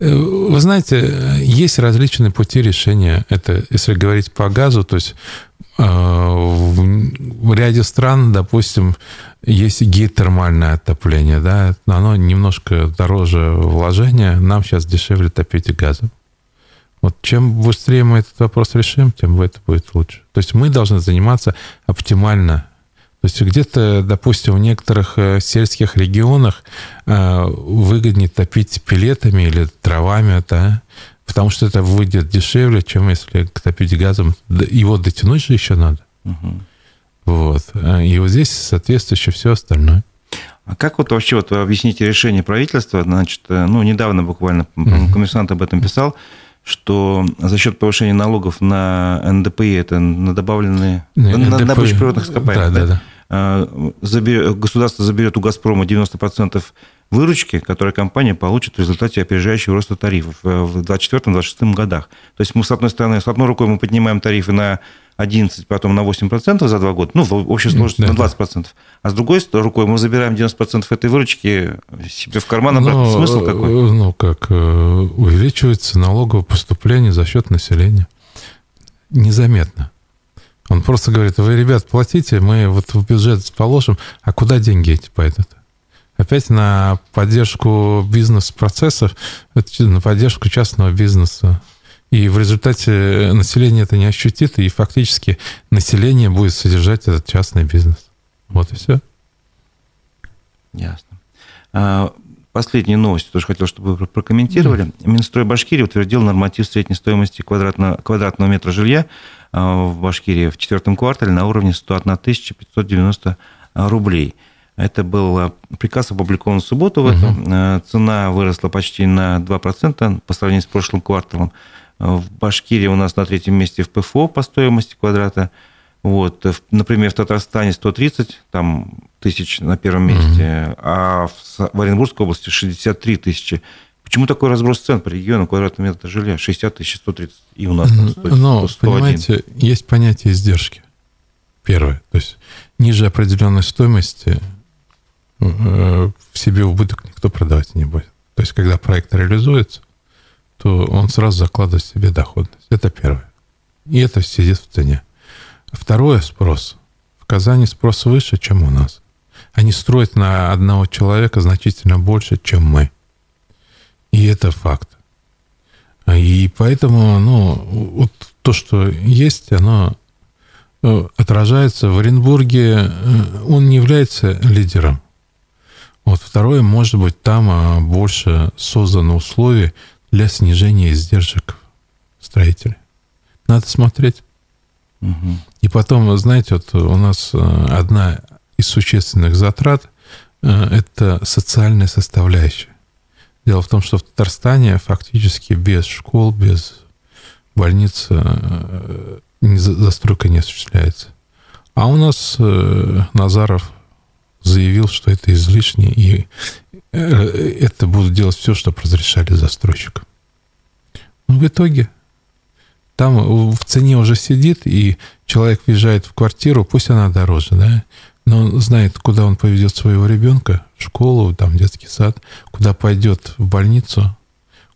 Э, вы знаете, есть различные пути решения. Это, если говорить по газу, то есть э, в ряде стран, допустим, есть геотермальное отопление, да, оно немножко дороже вложения, нам сейчас дешевле топить газом. Вот чем быстрее мы этот вопрос решим, тем это будет лучше. То есть мы должны заниматься оптимально то есть где-то, допустим, в некоторых э, сельских регионах э, выгоднее топить пилетами или дровами, да, потому что это выйдет дешевле, чем если топить газом. Его дотянуть же еще надо. Угу. Вот. И вот здесь соответствующе все остальное. А как вот вообще вот вы объясните решение правительства? Значит, э, ну, недавно буквально коммерсант об этом писал, что за счет повышения налогов на НДПИ, это на добавленные, Не, на добычу природных ископаемых, да, да, да. А, заберет, государство заберет у «Газпрома» 90% выручки, которую компания получит в результате опережающего роста тарифов в 2024-2026 годах. То есть мы, с одной стороны, с одной рукой мы поднимаем тарифы на 11, потом на 8% за два года, ну, в общей сложности да, на 20%. Да. А с другой рукой мы забираем 90% этой выручки себе в карман. Обратно. Ну, Смысл какой? Ну, как э, увеличивается налоговое поступление за счет населения. Незаметно. Он просто говорит, вы, ребят, платите, мы вот в бюджет положим, а куда деньги эти пойдут? Опять на поддержку бизнес-процессов, на поддержку частного бизнеса. И в результате население это не ощутит, и фактически население будет содержать этот частный бизнес. Вот и все. Ясно. А, последние новости тоже хотел, чтобы вы прокомментировали. Mm. Минстрой Башкирии утвердил норматив средней стоимости квадратного, квадратного метра жилья в Башкирии в четвертом квартале на уровне 101 590 рублей. Это был приказ опубликован в субботу. В этом. Uh-huh. Цена выросла почти на 2% по сравнению с прошлым кварталом. В Башкирии у нас на третьем месте в ПФО по стоимости квадрата. Вот, например, в Татарстане 130 там, тысяч на первом месте, mm-hmm. а в, в Оренбургской области 63 тысячи. Почему такой разброс цен по региону квадратного метра жилья? 60 тысяч, 130, и у нас там 100, Но, 101. понимаете, есть понятие издержки. Первое. То есть ниже определенной стоимости э, в себе убыток никто продавать не будет. То есть когда проект реализуется, то он сразу закладывает себе доходность. Это первое. И это сидит в цене. Второе – спрос. В Казани спрос выше, чем у нас. Они строят на одного человека значительно больше, чем мы. И это факт. И поэтому, ну, вот то, что есть, оно э, отражается в Оренбурге. Э, он не является лидером. Вот второе, может быть, там а, больше создано условий для снижения издержек строителей. Надо смотреть. Угу. И потом, знаете, вот у нас э, одна из существенных затрат э, – это социальная составляющая. Дело в том, что в Татарстане фактически без школ, без больниц э, застройка не осуществляется. А у нас Назаров заявил, что это излишне, и это будут делать все, чтобы разрешали застройщикам. Но в итоге там в цене уже сидит, и человек въезжает в квартиру, пусть она дороже, да, но он знает, куда он поведет своего ребенка, в школу, там, детский сад, куда пойдет в больницу,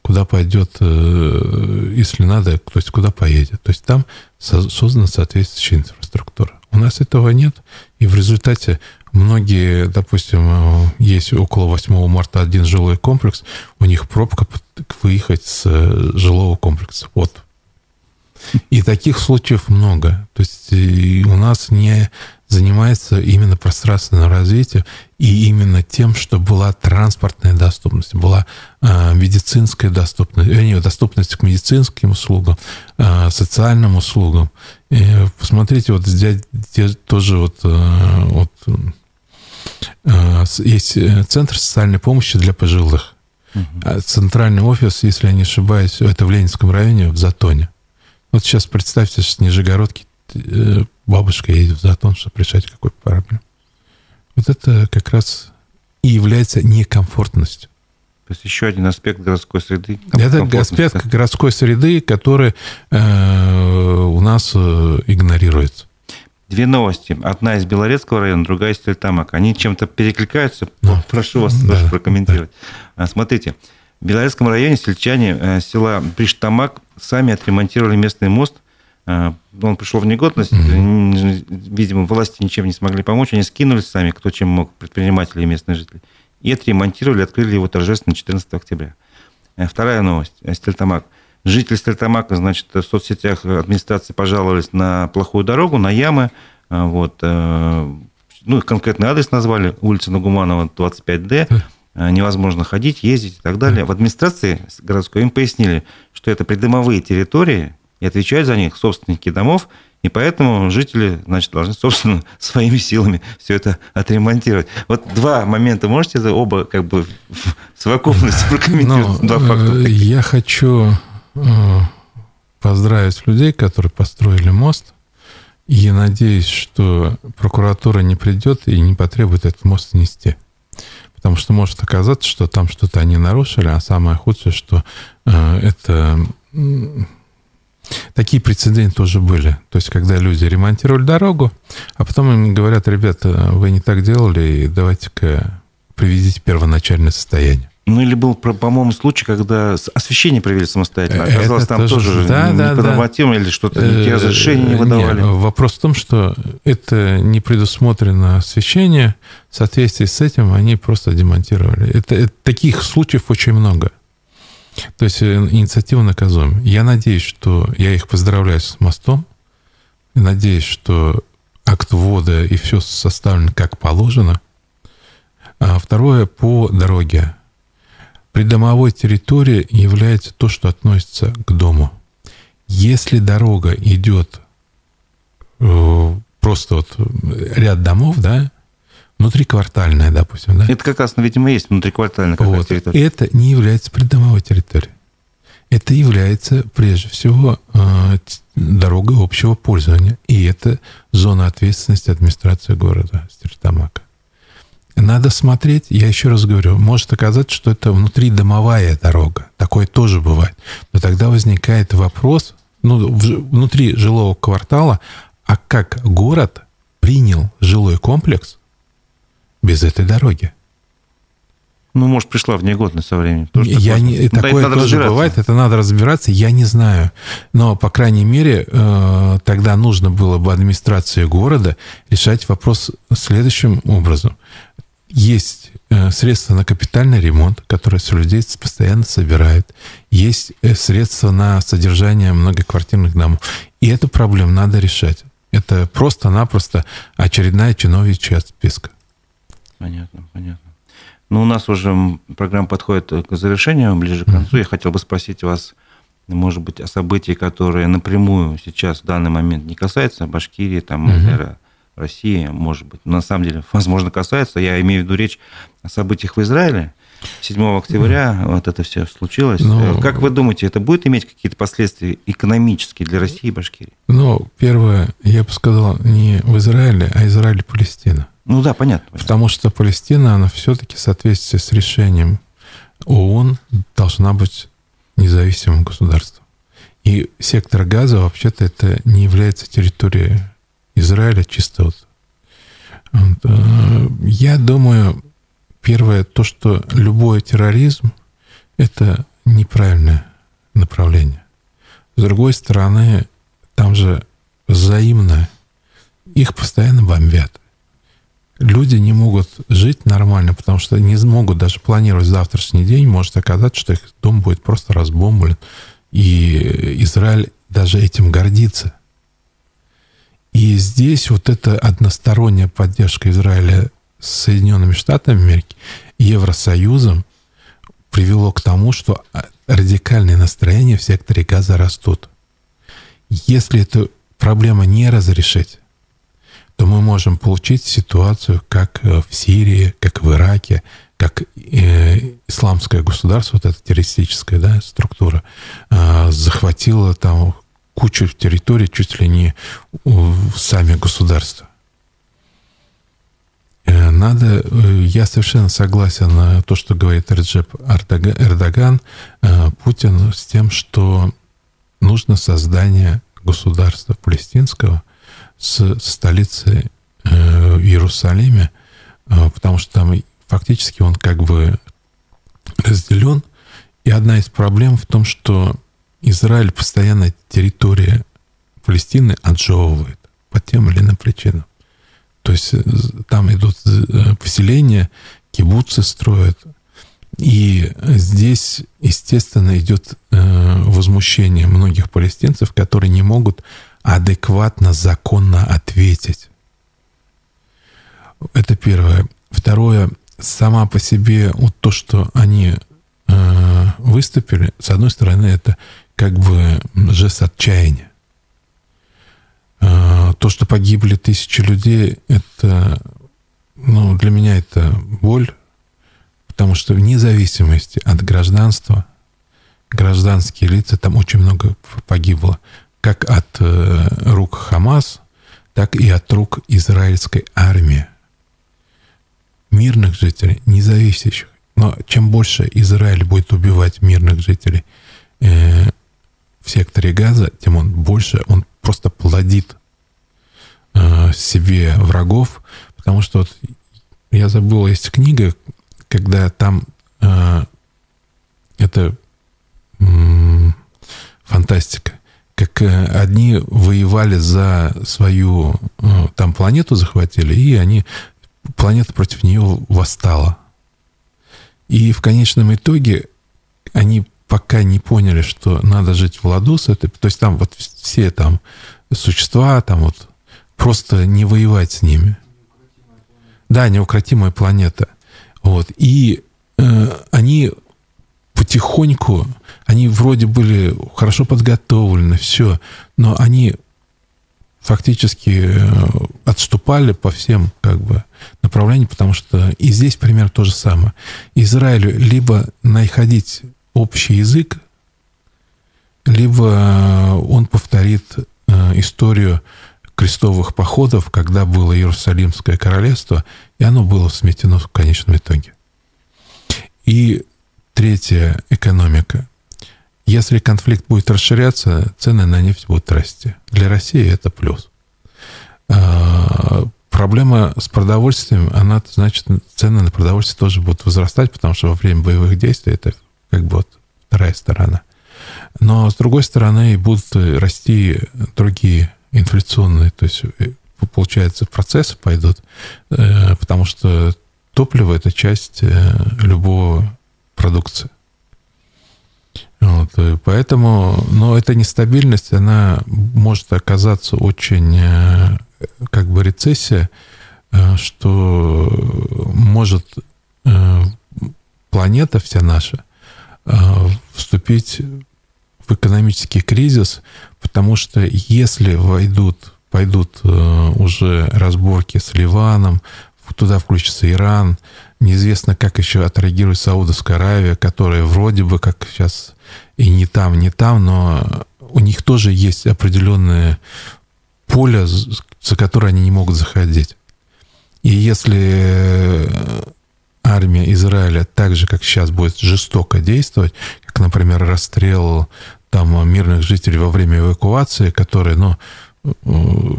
куда пойдет, э, если надо, то есть куда поедет. То есть там создана соответствующая инфраструктура. У нас этого нет, и в результате многие, допустим, э, есть около 8 марта один жилой комплекс, у них пробка выехать с э, жилого комплекса. Вот и таких случаев много. То есть у нас не занимается именно пространственным развитием и именно тем, что была транспортная доступность, была э, медицинская доступность, вернее, доступность к медицинским услугам, э, социальным услугам. И посмотрите, вот здесь, тоже вот, э, вот э, есть Центр социальной помощи для пожилых. Угу. Центральный офис, если я не ошибаюсь, это в Ленинском районе, в Затоне. Вот сейчас представьте, что с Нижегородки э, бабушка едет в Затон, чтобы решать какую-то проблему. Вот это как раз и является некомфортностью. То есть еще один аспект городской среды. Это аспект городской среды, который э, у нас э, игнорируется. Две новости. Одна из Белорецкого района, другая из Тельтамак. Они чем-то перекликаются? Ну, Прошу вас да, прокомментировать. Да. Смотрите, в Белорецком районе сельчане э, села Приштамак сами отремонтировали местный мост. Э, он пришел в негодность, mm-hmm. видимо, власти ничем не смогли помочь. Они скинулись сами, кто чем мог, предприниматели и местные жители. И отремонтировали, открыли его торжественно 14 октября. Вторая новость. Стельтамак. Жители Стельтамака, значит, в соцсетях администрации пожаловались на плохую дорогу, на ямы. Вот, ну, конкретный адрес назвали, улица Нагуманова, 25D. Э, невозможно ходить, ездить и так далее. В администрации городской им пояснили, что это придомовые территории, и отвечают за них собственники домов, и поэтому жители, значит, должны, собственно, <laughs> своими силами все это отремонтировать. Вот два момента можете оба как бы в совокупности прокомментировать? Ну, два факта. Э, я хочу э, поздравить людей, которые построили мост. И я надеюсь, что прокуратура не придет и не потребует этот мост снести. Потому что может оказаться, что там что-то они нарушили, а самое худшее, что э, это... Э, такие прецеденты тоже были. То есть, когда люди ремонтировали дорогу, а потом им говорят, ребята, вы не так делали, давайте-ка приведите первоначальное состояние. Ну, или был, по-моему, случай, когда освещение провели самостоятельно. Оказалось, это там тоже, тоже да, да, да. или что-то, никакие э, разрешения не выдавали. Нет, вопрос в том, что это не предусмотрено освещение. В соответствии с этим они просто демонтировали. Это, это таких случаев очень много. То есть э, инициатива наказуема. Я надеюсь, что я их поздравляю с мостом. Надеюсь, что акт ввода и все составлено как положено. А второе, по дороге Придомовой территорией является то, что относится к дому. Если дорога идет э, просто вот ряд домов, да, внутриквартальная, допустим, да? Это как раз, видимо, есть внутриквартальная вот. территория. Это не является придомовой территорией. Это является, прежде всего, э, дорогой общего пользования. И это зона ответственности администрации города Стерлитамака. Надо смотреть, я еще раз говорю, может оказаться, что это внутридомовая дорога. Такое тоже бывает. Но тогда возникает вопрос, ну, внутри жилого квартала, а как город принял жилой комплекс без этой дороги? Ну, может, пришла в негодность со временем. Тоже я не, такое да, тоже бывает, это надо разбираться, я не знаю. Но, по крайней мере, э, тогда нужно было бы администрации города решать вопрос следующим образом. Есть э, средства на капитальный ремонт, которые людей постоянно собирают. Есть э, средства на содержание многоквартирных домов. И эту проблему надо решать. Это просто-напросто очередная чиновничья списка. Понятно, понятно. Ну, у нас уже программа подходит к завершению, ближе к концу. Я хотел бы спросить вас, может быть, о событии, которые напрямую сейчас в данный момент не касаются Башкирии, там, mm России, может быть. Но на самом деле, возможно, касается. Я имею в виду речь о событиях в Израиле. 7 октября mm. вот это все случилось. Ну, как вы думаете, это будет иметь какие-то последствия экономические для России и Башкирии? Ну, первое, я бы сказал, не в Израиле, а Израиль и Палестина. Ну да, понятно. Потому что Палестина, она все-таки в соответствии с решением ООН должна быть независимым государством. И сектор газа вообще-то это не является территорией Израиля чисто вот. вот. Э, я думаю, первое, то, что любой терроризм – это неправильное направление. С другой стороны, там же взаимно их постоянно бомбят люди не могут жить нормально, потому что не смогут даже планировать завтрашний день. Может оказаться, что их дом будет просто разбомблен. И Израиль даже этим гордится. И здесь вот эта односторонняя поддержка Израиля с Соединенными Штатами Америки, Евросоюзом привело к тому, что радикальные настроения в секторе газа растут. Если эту проблему не разрешить, то мы можем получить ситуацию, как э, в Сирии, как в Ираке, как э, исламское государство, вот эта террористическая да, структура, э, захватила там кучу территорий чуть ли не сами государства. Надо, я совершенно согласен на то, что говорит Реджеп Эрдоган, Путин, с тем, что нужно создание государства палестинского – с столицы э, в Иерусалиме, э, потому что там фактически он как бы разделен. И одна из проблем в том, что Израиль постоянно территория Палестины отжевывает по тем или иным причинам. То есть э, там идут поселения, кибуцы строят. И здесь, естественно, идет возмущение многих палестинцев, которые не могут адекватно, законно ответить. Это первое. Второе, сама по себе вот то, что они э, выступили, с одной стороны, это как бы жест отчаяния. Э, то, что погибли тысячи людей, это, ну, для меня это боль, потому что вне зависимости от гражданства, гражданские лица, там очень много погибло как от э, рук Хамас, так и от рук израильской армии. Мирных жителей, независящих. Но чем больше Израиль будет убивать мирных жителей э, в секторе Газа, тем он больше, он просто плодит э, себе врагов, потому что вот я забыл, есть книга, когда там э, это э, фантастика как э, одни воевали за свою э, там планету захватили, и они планета против нее восстала. И в конечном итоге они пока не поняли, что надо жить в ладу с этой, то есть там вот все там существа, там вот просто не воевать с ними. Да, неукротимая планета. Вот. И э, они потихоньку, они вроде были хорошо подготовлены, все, но они фактически э, отступали по всем как бы направлениям, потому что и здесь пример то же самое. Израилю либо находить общий язык, либо он повторит э, историю крестовых походов, когда было Иерусалимское королевство, и оно было сметено в конечном итоге. И третья экономика. Если конфликт будет расширяться, цены на нефть будут расти. Для России это плюс. А, проблема с продовольствием, она, значит, цены на продовольствие тоже будут возрастать, потому что во время боевых действий это как бы вот вторая сторона. Но с другой стороны будут расти другие инфляционные, то есть э, получается процессы пойдут, э, потому что топливо это часть э, любого продукции. Вот, поэтому, но эта нестабильность, она может оказаться очень, как бы рецессия, что может планета вся наша вступить в экономический кризис, потому что если войдут, пойдут э, уже разборки с Ливаном, туда включится Иран, неизвестно, как еще отреагирует Саудовская Аравия, которая вроде бы как сейчас и не там, не там, но у них тоже есть определенное поле, за которое они не могут заходить. И если армия Израиля так же, как сейчас, будет жестоко действовать, как, например, расстрел там мирных жителей во время эвакуации, которые, ну,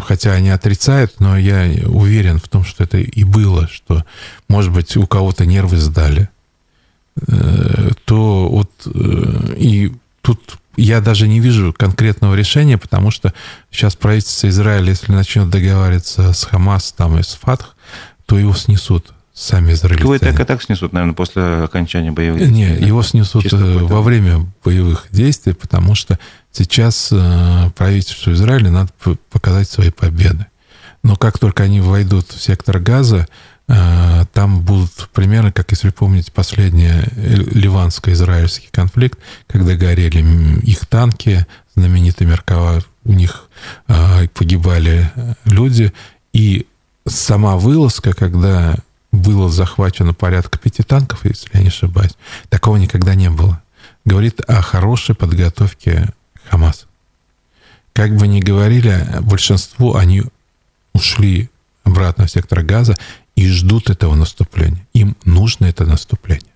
хотя они отрицают, но я уверен в том, что это и было, что, может быть, у кого-то нервы сдали, э, то вот э, и тут я даже не вижу конкретного решения, потому что сейчас правительство Израиля, если начнет договариваться с Хамас там и с Фатх, то его снесут сами израильтяне. Его и так и так снесут, наверное, после окончания боевых действий. Не, да? его снесут Чисто э, во время боевых действий, потому что сейчас э, правительству Израиля надо показать свои победы. Но как только они войдут в сектор газа, э, там будут примеры, как если помните последний ливанско-израильский конфликт, когда горели их танки, знаменитый Меркава, у них погибали люди, и сама вылазка, когда было захвачено порядка пяти танков, если я не ошибаюсь. Такого никогда не было. Говорит о хорошей подготовке Хамас. Как бы ни говорили, большинство они ушли обратно в сектор газа и ждут этого наступления. Им нужно это наступление.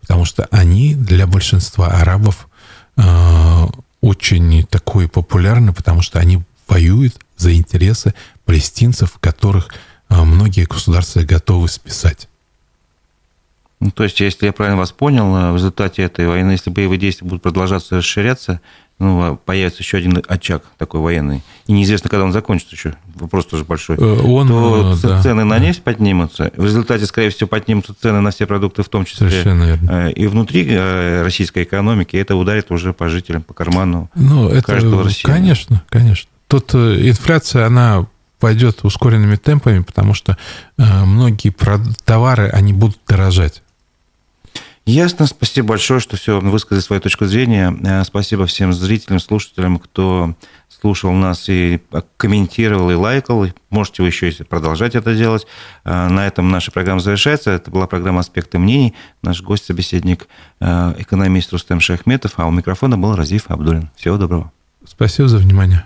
Потому что они для большинства арабов э, очень такой популярны, потому что они воюют за интересы палестинцев, которых многие государства готовы списать. Ну, то есть, если я правильно вас понял, э, в результате этой войны, если боевые действия будут продолжаться расширяться, ну, а появится еще один очаг такой военный. И неизвестно, когда он закончится еще. Вопрос тоже большой. Э, он, то э, да, цены на нефть поднимутся. В результате, скорее всего, поднимутся цены на все продукты, в том числе Совершенно и внутри российской экономики. Это ударит уже по жителям, по карману ну, это, каждого россияна. Конечно, конечно. Тут инфляция, она пойдет ускоренными темпами, потому что э, многие товары, они будут дорожать. Ясно. Спасибо большое, что все высказали свою точку зрения. Э, спасибо всем зрителям, слушателям, кто слушал нас и комментировал, и лайкал. Можете вы еще продолжать это делать. Э, на этом наша программа завершается. Это была программа «Аспекты мнений». Наш гость-собеседник, экономист Рустем Шахметов, а у микрофона был Разиф Абдулин. Всего доброго. Спасибо за внимание.